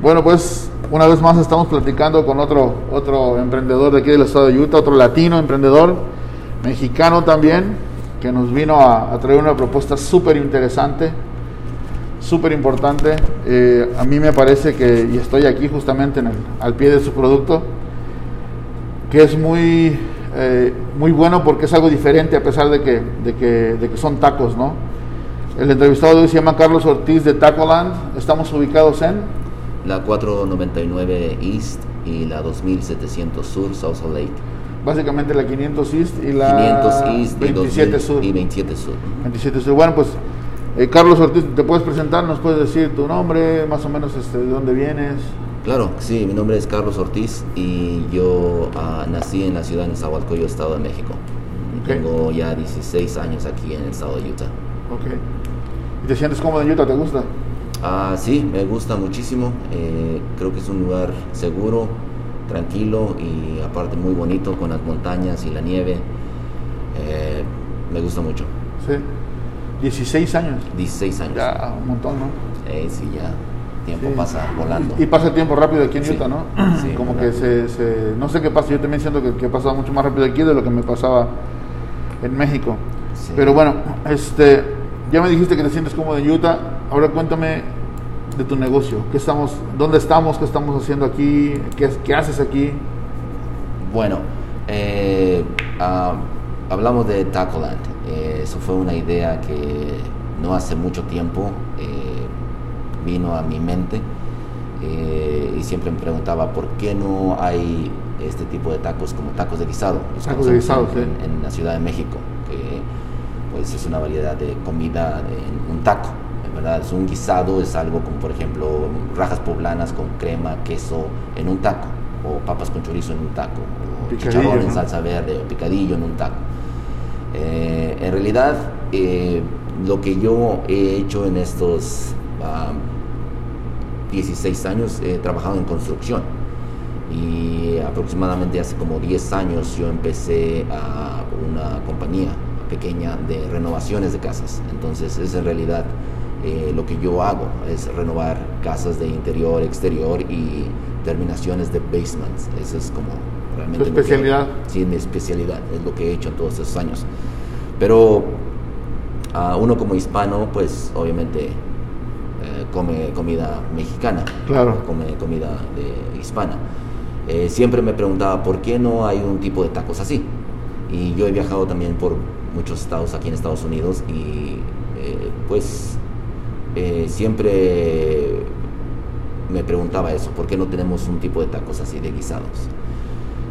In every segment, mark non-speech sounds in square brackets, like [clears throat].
Bueno, pues una vez más estamos platicando con otro, otro emprendedor de aquí del estado de Utah, otro latino emprendedor, mexicano también, que nos vino a, traer una propuesta súper interesante, súper importante. Eh, a mí me parece que, y estoy aquí justamente en el, al pie de su producto, que es muy, eh, muy bueno porque es algo diferente a pesar de que, de que, de que son tacos, ¿no? El entrevistado de hoy se llama Carlos Ortiz de Tacoland. Estamos ubicados en La 499 East y la 2700 Sur, South Lake. básicamente la 500 East y la 500 East y 27 2000 Sur. y 27 Sur. 27 Sur. Bueno, pues eh, Carlos Ortiz, ¿te puedes presentar? ¿Nos puedes decir tu nombre, más o menos este, de dónde vienes? Claro, sí, mi nombre es Carlos Ortiz y yo ah, nací en la ciudad de Nezahualcóyotl, Estado de México. Ok. Tengo ya 16 años aquí en el estado de Utah. Ok. ¿Y te sientes cómodo en Utah? ¿Te gusta? Ah, sí, me gusta muchísimo. eh, creo que es un lugar seguro, tranquilo y aparte muy bonito con las montañas y la nieve. Eh, me gusta mucho. Sí. 16 años. 16 años. Ya, un montón, ¿no? Eh, sí, ya. Tiempo Sí. pasa volando. Y pasa el tiempo rápido aquí en Sí. Utah, ¿no? Sí, [clears throat] Como que se, se- No sé qué pasa, yo también siento que, que ha pasado mucho más rápido aquí de lo que me pasaba en México. Sí. Pero bueno, este, ya me dijiste que te sientes cómodo en Utah. Ahora cuéntame de tu negocio. ¿Qué estamos, ¿Dónde estamos? ¿Qué estamos haciendo aquí? ¿Qué, qué haces aquí? Bueno, eh, ah, hablamos de Tacoland. Eh, eso fue una idea que no hace mucho tiempo eh, vino a mi mente eh, y siempre me preguntaba por qué no hay este tipo de tacos como tacos de guisado. Los Tacos de guisado, en, sí. en- en la Ciudad de México, que pues es una variedad de comida en un taco. Verdad, es un guisado, es algo como por ejemplo rajas poblanas con crema, queso en un taco, o papas con chorizo en un taco, o Picadillo, chicharrón en ¿no? salsa verde, o picadillo en un taco. Eh, en realidad, eh, lo que yo he hecho en estos ah, 16 años, he trabajado en construcción. Y aproximadamente hace como 10 años yo empecé a una compañía pequeña de renovaciones de casas. Entonces es en realidad eh, lo que yo hago, es renovar casas de interior, exterior y terminaciones de basements. Eso es como realmente... Tu lo que- especialidad. sí, mi especialidad, es lo que he hecho en todos esos años. Pero a uno como hispano, pues obviamente eh, come comida mexicana, Claro. come comida de hispana. Eh, siempre me preguntaba por qué no hay un tipo de tacos así. Y yo he viajado también por muchos estados aquí en Estados Unidos y eh, pues eh, siempre me preguntaba eso, ¿por qué no tenemos un tipo de tacos así de guisados?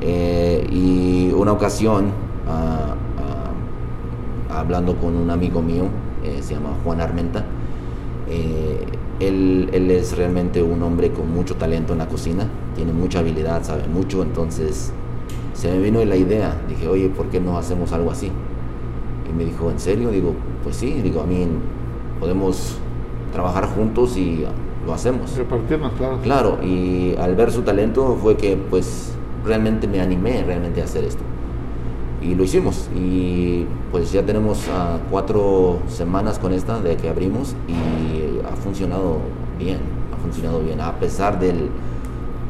Eh, y una ocasión, ah, ah, hablando con un amigo mío, eh, se llama Juan Armenta, él, él es realmente un hombre con mucho talento en la cocina, tiene mucha habilidad, sabe mucho, entonces se me vino la idea, dije, oye, ¿por qué no hacemos algo así? Y me dijo, ¿en serio? Digo, pues sí, digo, a mí podemos trabajar juntos y lo hacemos. Repartirnos, claro. Claro, y al ver su talento fue que pues realmente me animé realmente a hacer esto. Y lo hicimos. Y pues ya tenemos ah, cuatro semanas con esta de que abrimos y ha funcionado bien, ha funcionado bien, a pesar del,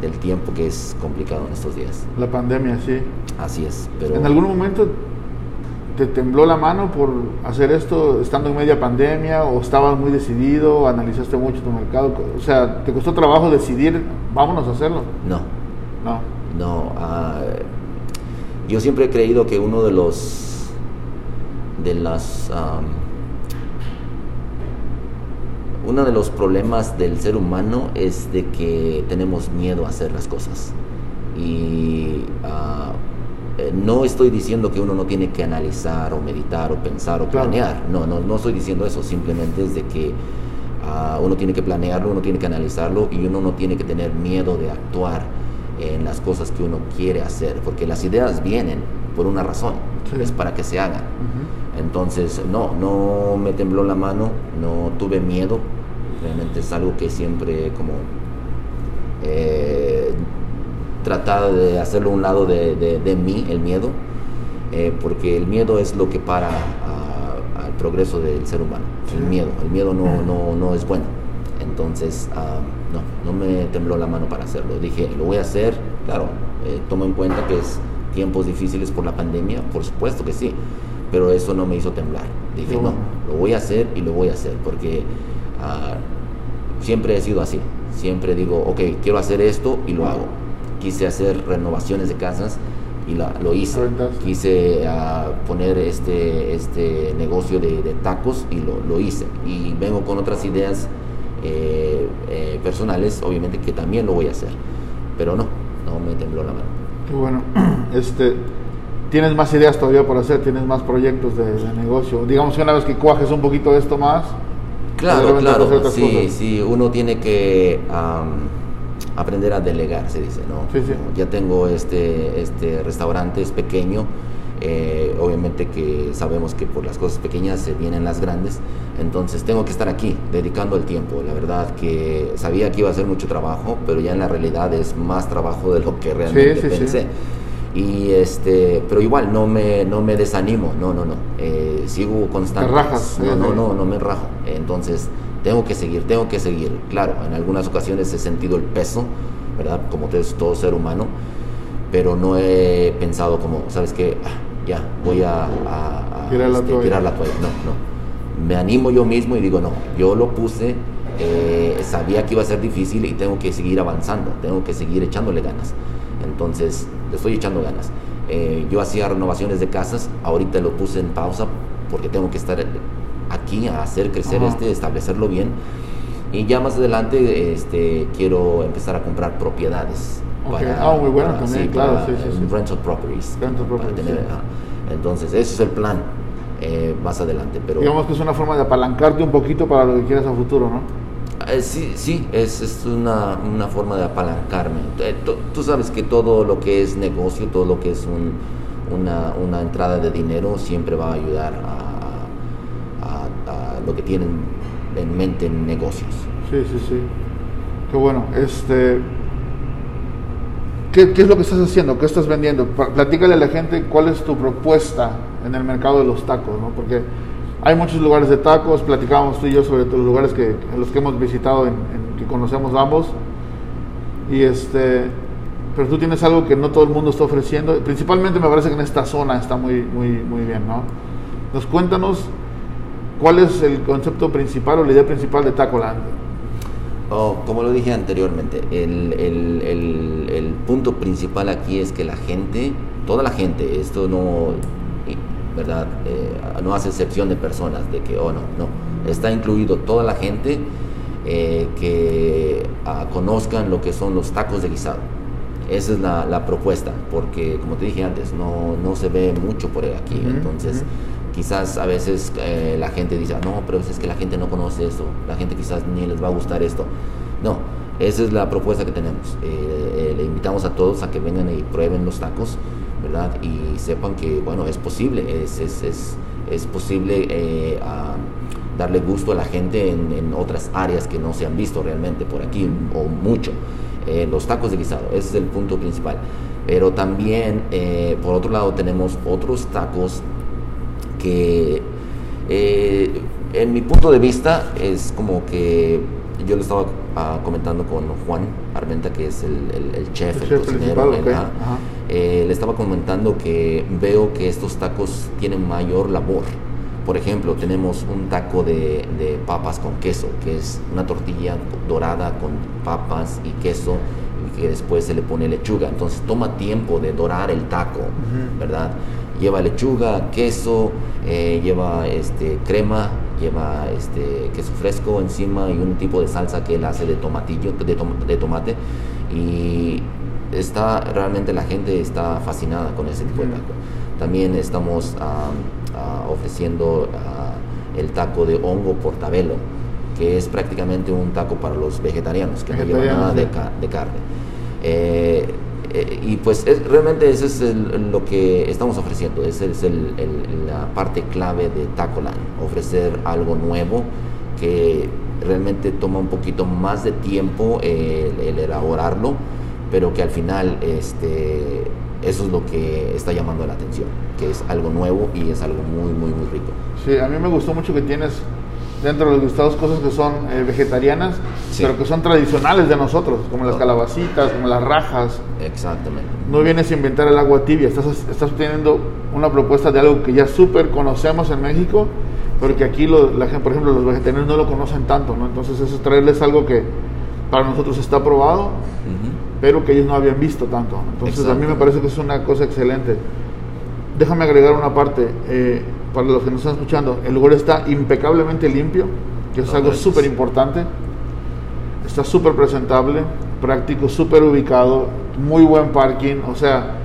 del tiempo que es complicado en estos días. La pandemia, sí. Así es, pero... ¿En algún momento te tembló la mano por hacer esto estando en media pandemia o estabas muy decidido, analizaste mucho tu mercado? O sea, ¿te costó trabajo decidir, vámonos a hacerlo? No, No. No, ah, yo siempre he creído que uno de los de las am, uno de los problemas del ser humano es de que tenemos miedo a hacer las cosas y ah, eh, no estoy diciendo que uno no tiene que analizar o meditar o pensar o planear. No no no estoy diciendo eso. Simplemente es de que ah, uno tiene que planearlo uno tiene que analizarlo y uno no tiene que tener miedo de actuar en las cosas que uno quiere hacer, porque las ideas vienen por una razón, Sí. es para que se hagan. Entonces, no, no me tembló la mano, no tuve miedo, realmente es algo que siempre como eh, tratado de hacerlo a un lado de, de- de mí, el miedo, eh, porque el miedo es lo que para a- al progreso del ser humano, el miedo, el miedo no, no, no es bueno. Entonces, ah, no, no me tembló la mano para hacerlo. Dije, lo voy a hacer, claro, eh, tomo en cuenta que es tiempos difíciles por la pandemia, por supuesto que sí, pero eso no me hizo temblar. Dije, no, lo voy a hacer y lo voy a hacer, porque ah, siempre he sido así. Siempre digo, ok, quiero hacer esto y lo hago. Quise hacer renovaciones de casas y lo hice. Quise uh, poner este, este negocio de, de tacos y lo, lo, hice. Y vengo con otras ideas eh, eh, personales, obviamente que también lo voy a hacer. Pero no, no me tembló la mano. Qué bueno. [clears throat] Este, ¿Tienes más ideas todavía por hacer? ¿Tienes más proyectos de, de negocio? Digamos que una vez que cuajes un poquito esto más. Claro, claro. Sí, sí, uno tiene que aprender a delegar, se dice, ¿no? Ya tengo este, este restaurante, es pequeño, eh, obviamente que sabemos que por las cosas pequeñas se vienen las grandes, entonces tengo que estar aquí, dedicando el tiempo. La verdad que sabía que iba a ser mucho trabajo, pero ya en la realidad es más trabajo de lo que realmente pensé. Y este, pero igual no me, no me desanimo, no, no, no. Eh, sigo constante. no, no, no, no me rajo. Entonces, tengo que seguir, tengo que seguir. Claro, en algunas ocasiones he sentido el peso, ¿verdad? Como todo ser humano, pero no he pensado como, ¿sabes qué? Ah, ya, voy a, tirar, la este, tirar, la toalla. No, no. Me animo yo mismo y digo, no, yo lo puse, eh, sabía que iba a ser difícil y tengo que seguir avanzando, tengo que seguir echándole ganas. Entonces, le estoy echando ganas. Eh, yo hacía renovaciones de casas, ahorita lo puse en pausa porque tengo que estar aquí a hacer crecer este, establecerlo bien. Y ya más adelante este, quiero empezar a comprar propiedades. Para, ah, muy bueno también, claro. Sí, sí, Rental properties. entonces, ese es el plan eh, más adelante. Pero, Digamos que es una forma de apalancarte un poquito para lo que quieras a futuro, ¿no? Eh, sí, sí, es, es una, una, forma de apalancarme. Eh, tú sabes que todo lo que es negocio, todo lo que es un, una, una entrada de dinero siempre va a ayudar a lo que tienen en mente en negocios. Sí, sí, sí. Qué bueno. Este, ¿qué, ¿Qué, es lo que estás haciendo? ¿Qué estás vendiendo? Platícale a la gente cuál es tu propuesta en el mercado de los tacos, ¿no? Porque hay muchos lugares de tacos, platicábamos tú y yo sobre los lugares que, en los que hemos visitado, en, que conocemos ambos. Y este, pero tú tienes algo que no todo el mundo está ofreciendo. Principalmente me parece que en esta zona está muy, muy, muy bien, ¿no? Nos cuéntanos ¿Cuál es el concepto principal o la idea principal de Tacoland? Oh, como lo dije anteriormente, el, el, el, punto principal aquí es que la gente, toda la gente, esto no, ¿verdad? Eh, no hace excepción de personas, de que, oh no, no, está incluido toda la gente eh, que ah, conozcan lo que son los tacos de guisado. Esa es la, la propuesta, porque como te dije antes, no, no se ve mucho por aquí, entonces quizás a veces eh, la gente dice, ah, no, pero es que la gente no conoce esto, la gente quizás ni les va a gustar esto. No, esa es la propuesta que tenemos. Eh, eh, le invitamos a todos a que vengan y prueben los tacos, ¿verdad? Y sepan que, bueno, es posible, es, es, es, posible darle gusto a la gente en, en, otras áreas que no se han visto realmente por aquí o mucho. los tacos de guisado, ese es el punto principal. Pero también, por otro lado, tenemos otros tacos que eh, en mi punto de vista es como que yo le estaba ah, comentando con Juan Armenta, que es el, chef, el, cocinero, eh, le estaba comentando que veo que estos tacos tienen mayor labor. Por ejemplo, tenemos un taco de, papas con queso, que es una tortilla dorada con papas y queso, y que después se le pone lechuga. Entonces toma tiempo de dorar el taco, ¿verdad? Lleva lechuga, queso, eh, lleva este, crema, lleva este, queso fresco encima y un tipo de salsa que él hace de tomatillo, de, de tomate. Y está, realmente la gente está fascinada con ese tipo de taco. También estamos ofreciendo el taco de hongo portabelo, que es prácticamente un taco para los vegetarianos, que no lleva nada de, de carne. Eh, eh, y pues realmente eso es lo que estamos ofreciendo, esa es la parte clave de Tacoland, ofrecer algo nuevo que realmente toma un poquito más de tiempo el, elaborarlo, pero que al final este, eso es lo que está llamando la atención, que es algo nuevo y es algo muy, muy, muy rico. Sí, a mí me gustó mucho que tienes dentro de los listados cosas que son eh, vegetarianas, Sí. pero que son tradicionales de nosotros, como las calabacitas, como las rajas. Exactamente. No vienes a inventar el agua tibia, estás, estás teniendo una propuesta de algo que ya súper conocemos en México, pero que aquí, lo- la por ejemplo, los vegetarianos no lo conocen tanto, ¿no? Entonces eso es traerles algo que para nosotros está probado, Ujú. pero que ellos no habían visto tanto. Entonces a mí me parece que es una cosa excelente. Déjame agregar una parte, eh, para los que nos están escuchando, el lugar está impecablemente limpio, que es algo súper importante. Está súper presentable, práctico, súper ubicado, muy buen parking, o sea,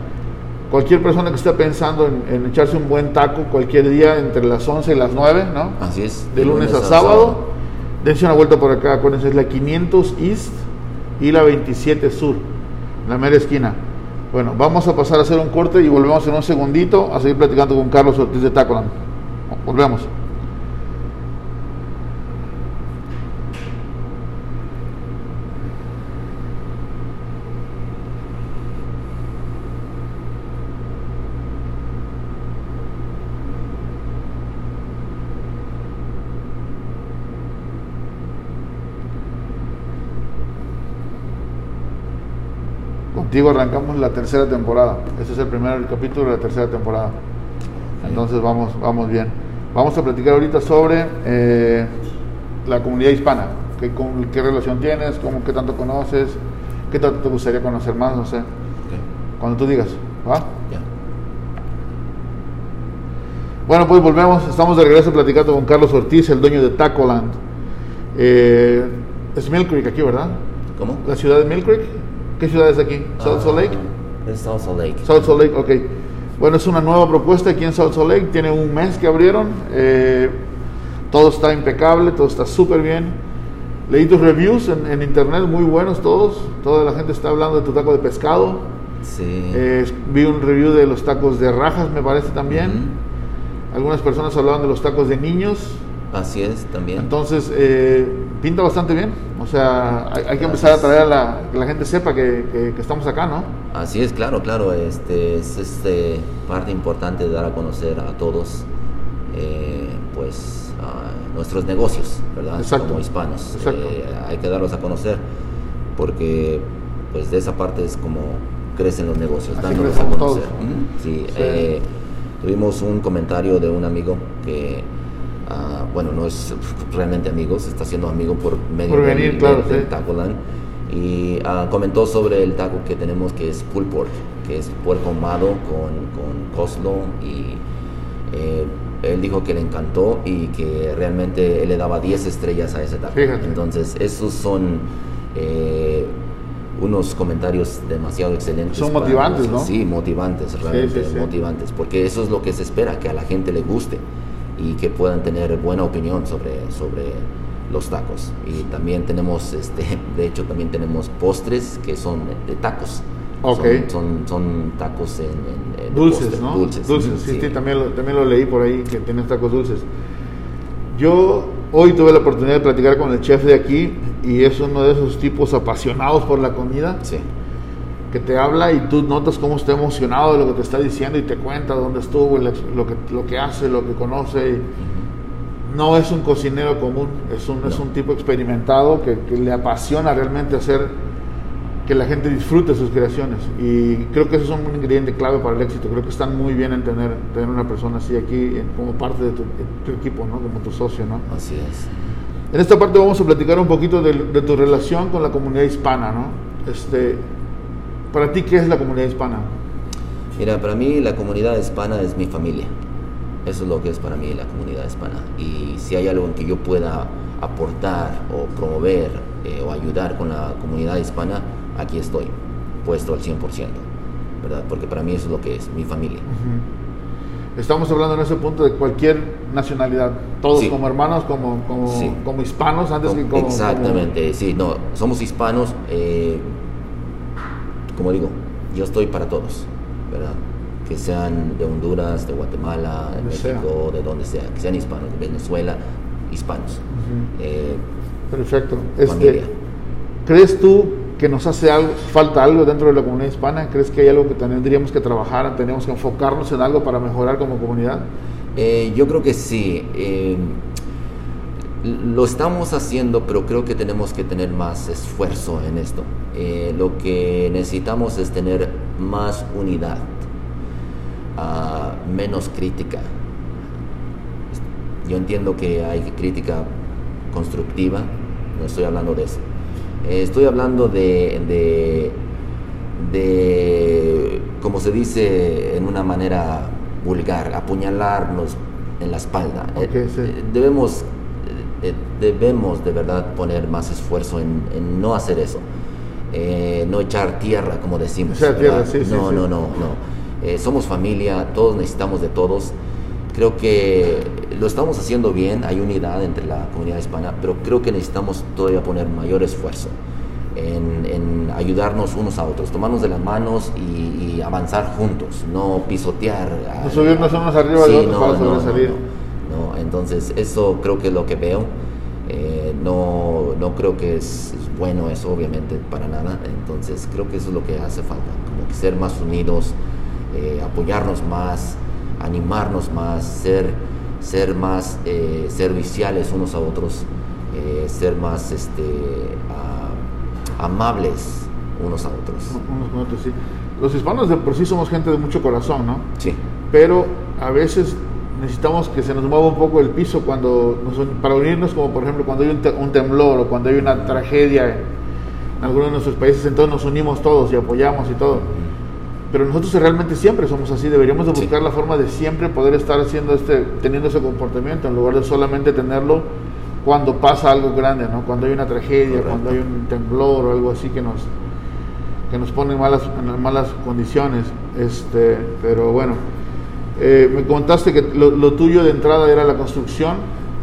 cualquier persona que esté pensando en, en echarse un buen taco cualquier día entre las 11 y las 9, ¿no? Así es. de lunes, a, sábado. Dense una vuelta por acá, acuérdense, es la 500 East y la 27 Sur, la mera esquina. Bueno, vamos a pasar a hacer un corte y volvemos en un segundito a seguir platicando con Carlos Ortiz de Tacoland. Volvemos. Contigo arrancamos la tercera temporada. Este es el primer capítulo de la tercera temporada. Entonces vamos, vamos bien. Vamos a platicar ahorita sobre eh, la comunidad hispana. ¿Qué, cómo- qué relación tienes? Cómo, ¿Qué tanto conoces? ¿Qué tanto te gustaría conocer más? No sé. Ok, Cuando tú digas. ¿va? ya. Bueno, pues volvemos. Estamos de regreso platicando con Carlos Ortiz, el dueño de Tacoland. Eh, es Mill Creek aquí, ¿verdad? ¿Cómo? La ciudad de Mill Creek. ¿Qué ciudad es aquí? South Salt Lake. Ah, Es South Salt Lake. South Salt Lake, ok. Bueno, es una nueva propuesta aquí en South Salt Lake. Tiene un mes que abrieron. Eh, todo está impecable, todo está súper bien. Leí tus reviews en, en internet, muy buenos todos. Toda la gente está hablando de tu taco de pescado. Sí. Eh, vi un review de los tacos de rajas, me parece también. Algunas personas hablaban de los tacos de niños. Así es, también. Entonces, eh, pinta bastante bien. O sea, hay, hay que empezar a traer a la, que la gente sepa que, que- que estamos acá, ¿no? Así es, claro, claro. Este es este, parte importante de dar a conocer a todos, eh, pues, a nuestros negocios, ¿verdad? Exacto. Como hispanos. Eh, hay que darlos a conocer porque, pues, de esa parte es como crecen los negocios, Así dándolos a conocer. todos. Ujú, Sí. Sí. eh, tuvimos un comentario de un amigo que. Ah, bueno, no es realmente amigo, se está haciendo amigo por medio Por del- venir, claro, del- del sí. Tacoland y ah, comentó sobre el taco que tenemos que es pulled pork, que es puerco ahumado con, con coleslaw y eh, él dijo que le encantó y que realmente él le daba 10 estrellas a ese taco. Fíjate. Entonces, esos son eh, unos comentarios demasiado excelentes. Son motivantes, ¿no? Sí, motivantes, realmente sí, sí. motivantes, porque eso es lo que se espera, que a la gente le guste y que puedan tener buena opinión sobre, sobre los tacos. Y también tenemos, este, [laughs] de hecho, también tenemos postres que son de tacos. Ok. Son, son, son tacos en, en- Dulces, postre, ¿no? Dulces, sí, sí, también, lo, también lo leí por ahí, que tienes tacos dulces. Yo hoy tuve la oportunidad de platicar con el chef de aquí y es uno de esos tipos apasionados por la comida Sí, que te habla y tú notas cómo está emocionado de lo que te está diciendo y te cuenta dónde estuvo, lo que, lo que hace, lo que conoce. no es un cocinero común, es un, es No. un tipo experimentado que, que le apasiona realmente hacer que la gente disfrute sus creaciones. Y creo que eso es un ingrediente clave para el éxito. Creo que están muy bien en tener, tener una persona así aquí como parte de tu, de tu equipo, ¿no? como tu socio. ¿no? así es. En esta parte vamos a platicar un poquito de, de tu relación con la comunidad hispana. ¿no? Este, para ti, ¿qué es la comunidad hispana? Mira, para mí la comunidad hispana es mi familia. Eso es lo que es para mí la comunidad hispana. Y si hay algo en que yo pueda aportar o promover eh, o ayudar con la comunidad hispana, aquí estoy, puesto al 100%, ¿verdad? Porque para mí eso es lo que es mi familia. Estamos hablando en ese punto de cualquier nacionalidad, todos Sí. como hermanos, como, como, Sí. como hispanos, antes que como... Exactamente, sí, no, somos hispanos, eh, como digo, yo estoy para todos, ¿verdad? Que sean de Honduras, de Guatemala, de sea. México, de donde sea, que sean hispanos, de Venezuela, hispanos. Ujú. Eh, Perfecto. Este. ¿Crees tú que nos hace algo, falta algo dentro de la comunidad hispana? ¿Crees que hay algo que tendríamos que trabajar, tenemos que enfocarnos en algo para mejorar como comunidad? Eh, yo creo que sí. eh, Lo estamos haciendo, pero creo que tenemos que tener más esfuerzo en esto. Eh, lo que necesitamos es tener más unidad, uh, menos crítica. Yo entiendo que hay crítica constructiva, no estoy hablando de eso. Eh, estoy hablando de, de, de, como se dice en una manera vulgar, apuñalarnos en la espalda. Okay, sí. Debemos eh, debemos de verdad poner más esfuerzo en, no hacer eso. Eh, no echar tierra, como decimos. Tierra, sí, no, sí, no, no, no, eh, somos familia, todos necesitamos de todos. Creo que lo estamos haciendo bien, hay unidad entre la comunidad hispana, pero creo que necesitamos todavía poner mayor esfuerzo en, ayudarnos unos a otros, tomarnos de las manos y, avanzar juntos, no pisotear. No subirnos unos arriba de otros para sobresalir. Entonces eso creo que es lo que veo. Eh, no, no creo que es, bueno eso, obviamente, para nada. Entonces creo que eso es lo que hace falta, como que ser más unidos, eh, apoyarnos más, animarnos más, ser, ser más eh, serviciales unos a otros, ser más este, amables unos a otros. Unos con otros, sí. Los hispanos de por sí somos gente de mucho corazón, ¿no? Sí. Pero a veces necesitamos que se nos mueva un poco el piso cuando para unirnos, como por ejemplo cuando hay un, temblor o cuando hay una tragedia en, algunos de nuestros países, entonces nos unimos todos y apoyamos y todo. Pero nosotros realmente siempre somos así, deberíamos de buscar la forma de siempre poder estar haciendo este, teniendo ese comportamiento, en lugar de solamente tenerlo cuando pasa algo grande, ¿no? Cuando hay una tragedia, cuando hay un temblor o algo así que nos que nos pone en malas, en malas condiciones. Este, pero bueno, eh, me contaste que lo, tuyo de entrada era la construcción.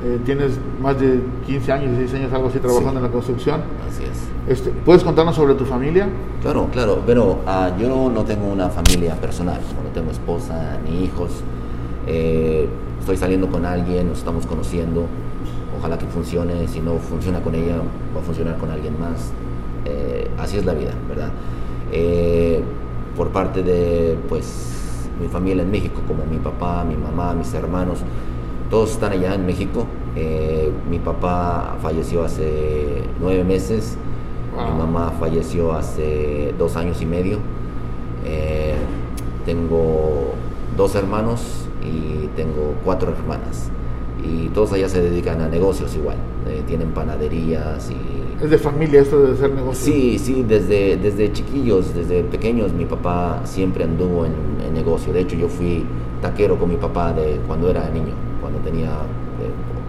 Eh, tienes más de 15 años, 16 años, algo así, trabajando en la construcción. Así es. Este, ¿Puedes contarnos sobre tu familia? Claro, claro, pero uh, yo no, no, tengo una familia personal, no tengo esposa ni hijos. Eh, estoy saliendo con alguien, nos estamos conociendo. Ojalá que funcione. Si no funciona con ella, va a funcionar con alguien más. así es la vida, ¿verdad? por parte de, pues, mi familia en México, como mi papá, mi mamá, mis hermanos, todos están allá en México. Eh, mi papá falleció hace nueve meses, mi mamá falleció hace dos años y medio. Eh, tengo dos hermanos y tengo cuatro hermanas. Y todos allá se dedican a negocios igual. Eh, tienen panaderías y ¿Es de familia esto de hacer negocios? Sí, sí, desde, desde chiquillos, desde pequeños, mi papá siempre anduvo en, negocio. De hecho, yo fui taquero con mi papá de cuando era niño, cuando tenía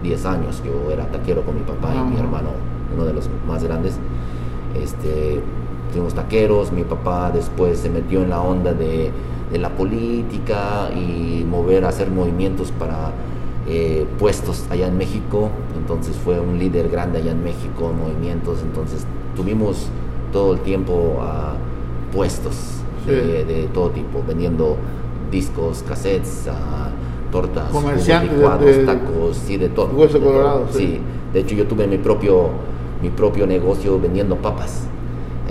10 eh, años. Yo era taquero con mi papá y mi hermano, uno de los más grandes. Este, fuimos taqueros, mi papá después se metió en la onda de, de la política y mover, hacer movimientos para eh, puestos allá en México, entonces fue un líder grande allá en México, movimientos, entonces tuvimos todo el tiempo a puestos de, todo tipo, vendiendo discos, cassettes, tortas, comerciantes, licuados, tacos, sí, de todo. Hueso colorado, sí. De hecho yo tuve mi propio, mi propio negocio vendiendo papas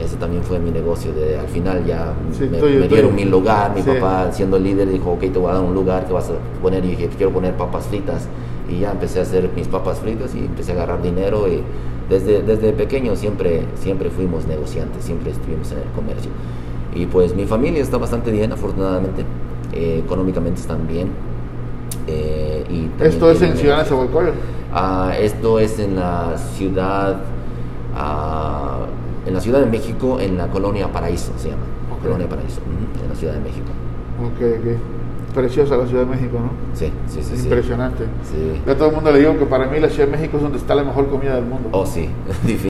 ese también fue mi negocio. De, al final ya me, dieron mi lugar, mi papá siendo líder dijo, ok, te voy a dar un lugar que vas a poner. Y dije, quiero poner papas fritas. Y ya empecé a hacer mis papas fritas y empecé a agarrar dinero. Y desde, desde pequeño siempre, siempre fuimos negociantes, siempre estuvimos en el comercio. Y pues mi familia está bastante bien, afortunadamente. Eh, económicamente están bien. Eh, y ¿Esto es en Ciudad de ah, esto es en la ciudad... Uh, en la Ciudad de México, en la colonia Paraíso se llama. Colonia Paraíso, en la Ciudad de México. Ok, ok. Preciosa la Ciudad de México, ¿no? Sí, sí, sí. Impresionante. Sí. Yo a todo el mundo le digo que para mí la Ciudad de México es donde está la mejor comida del mundo. Oh, sí, [laughs]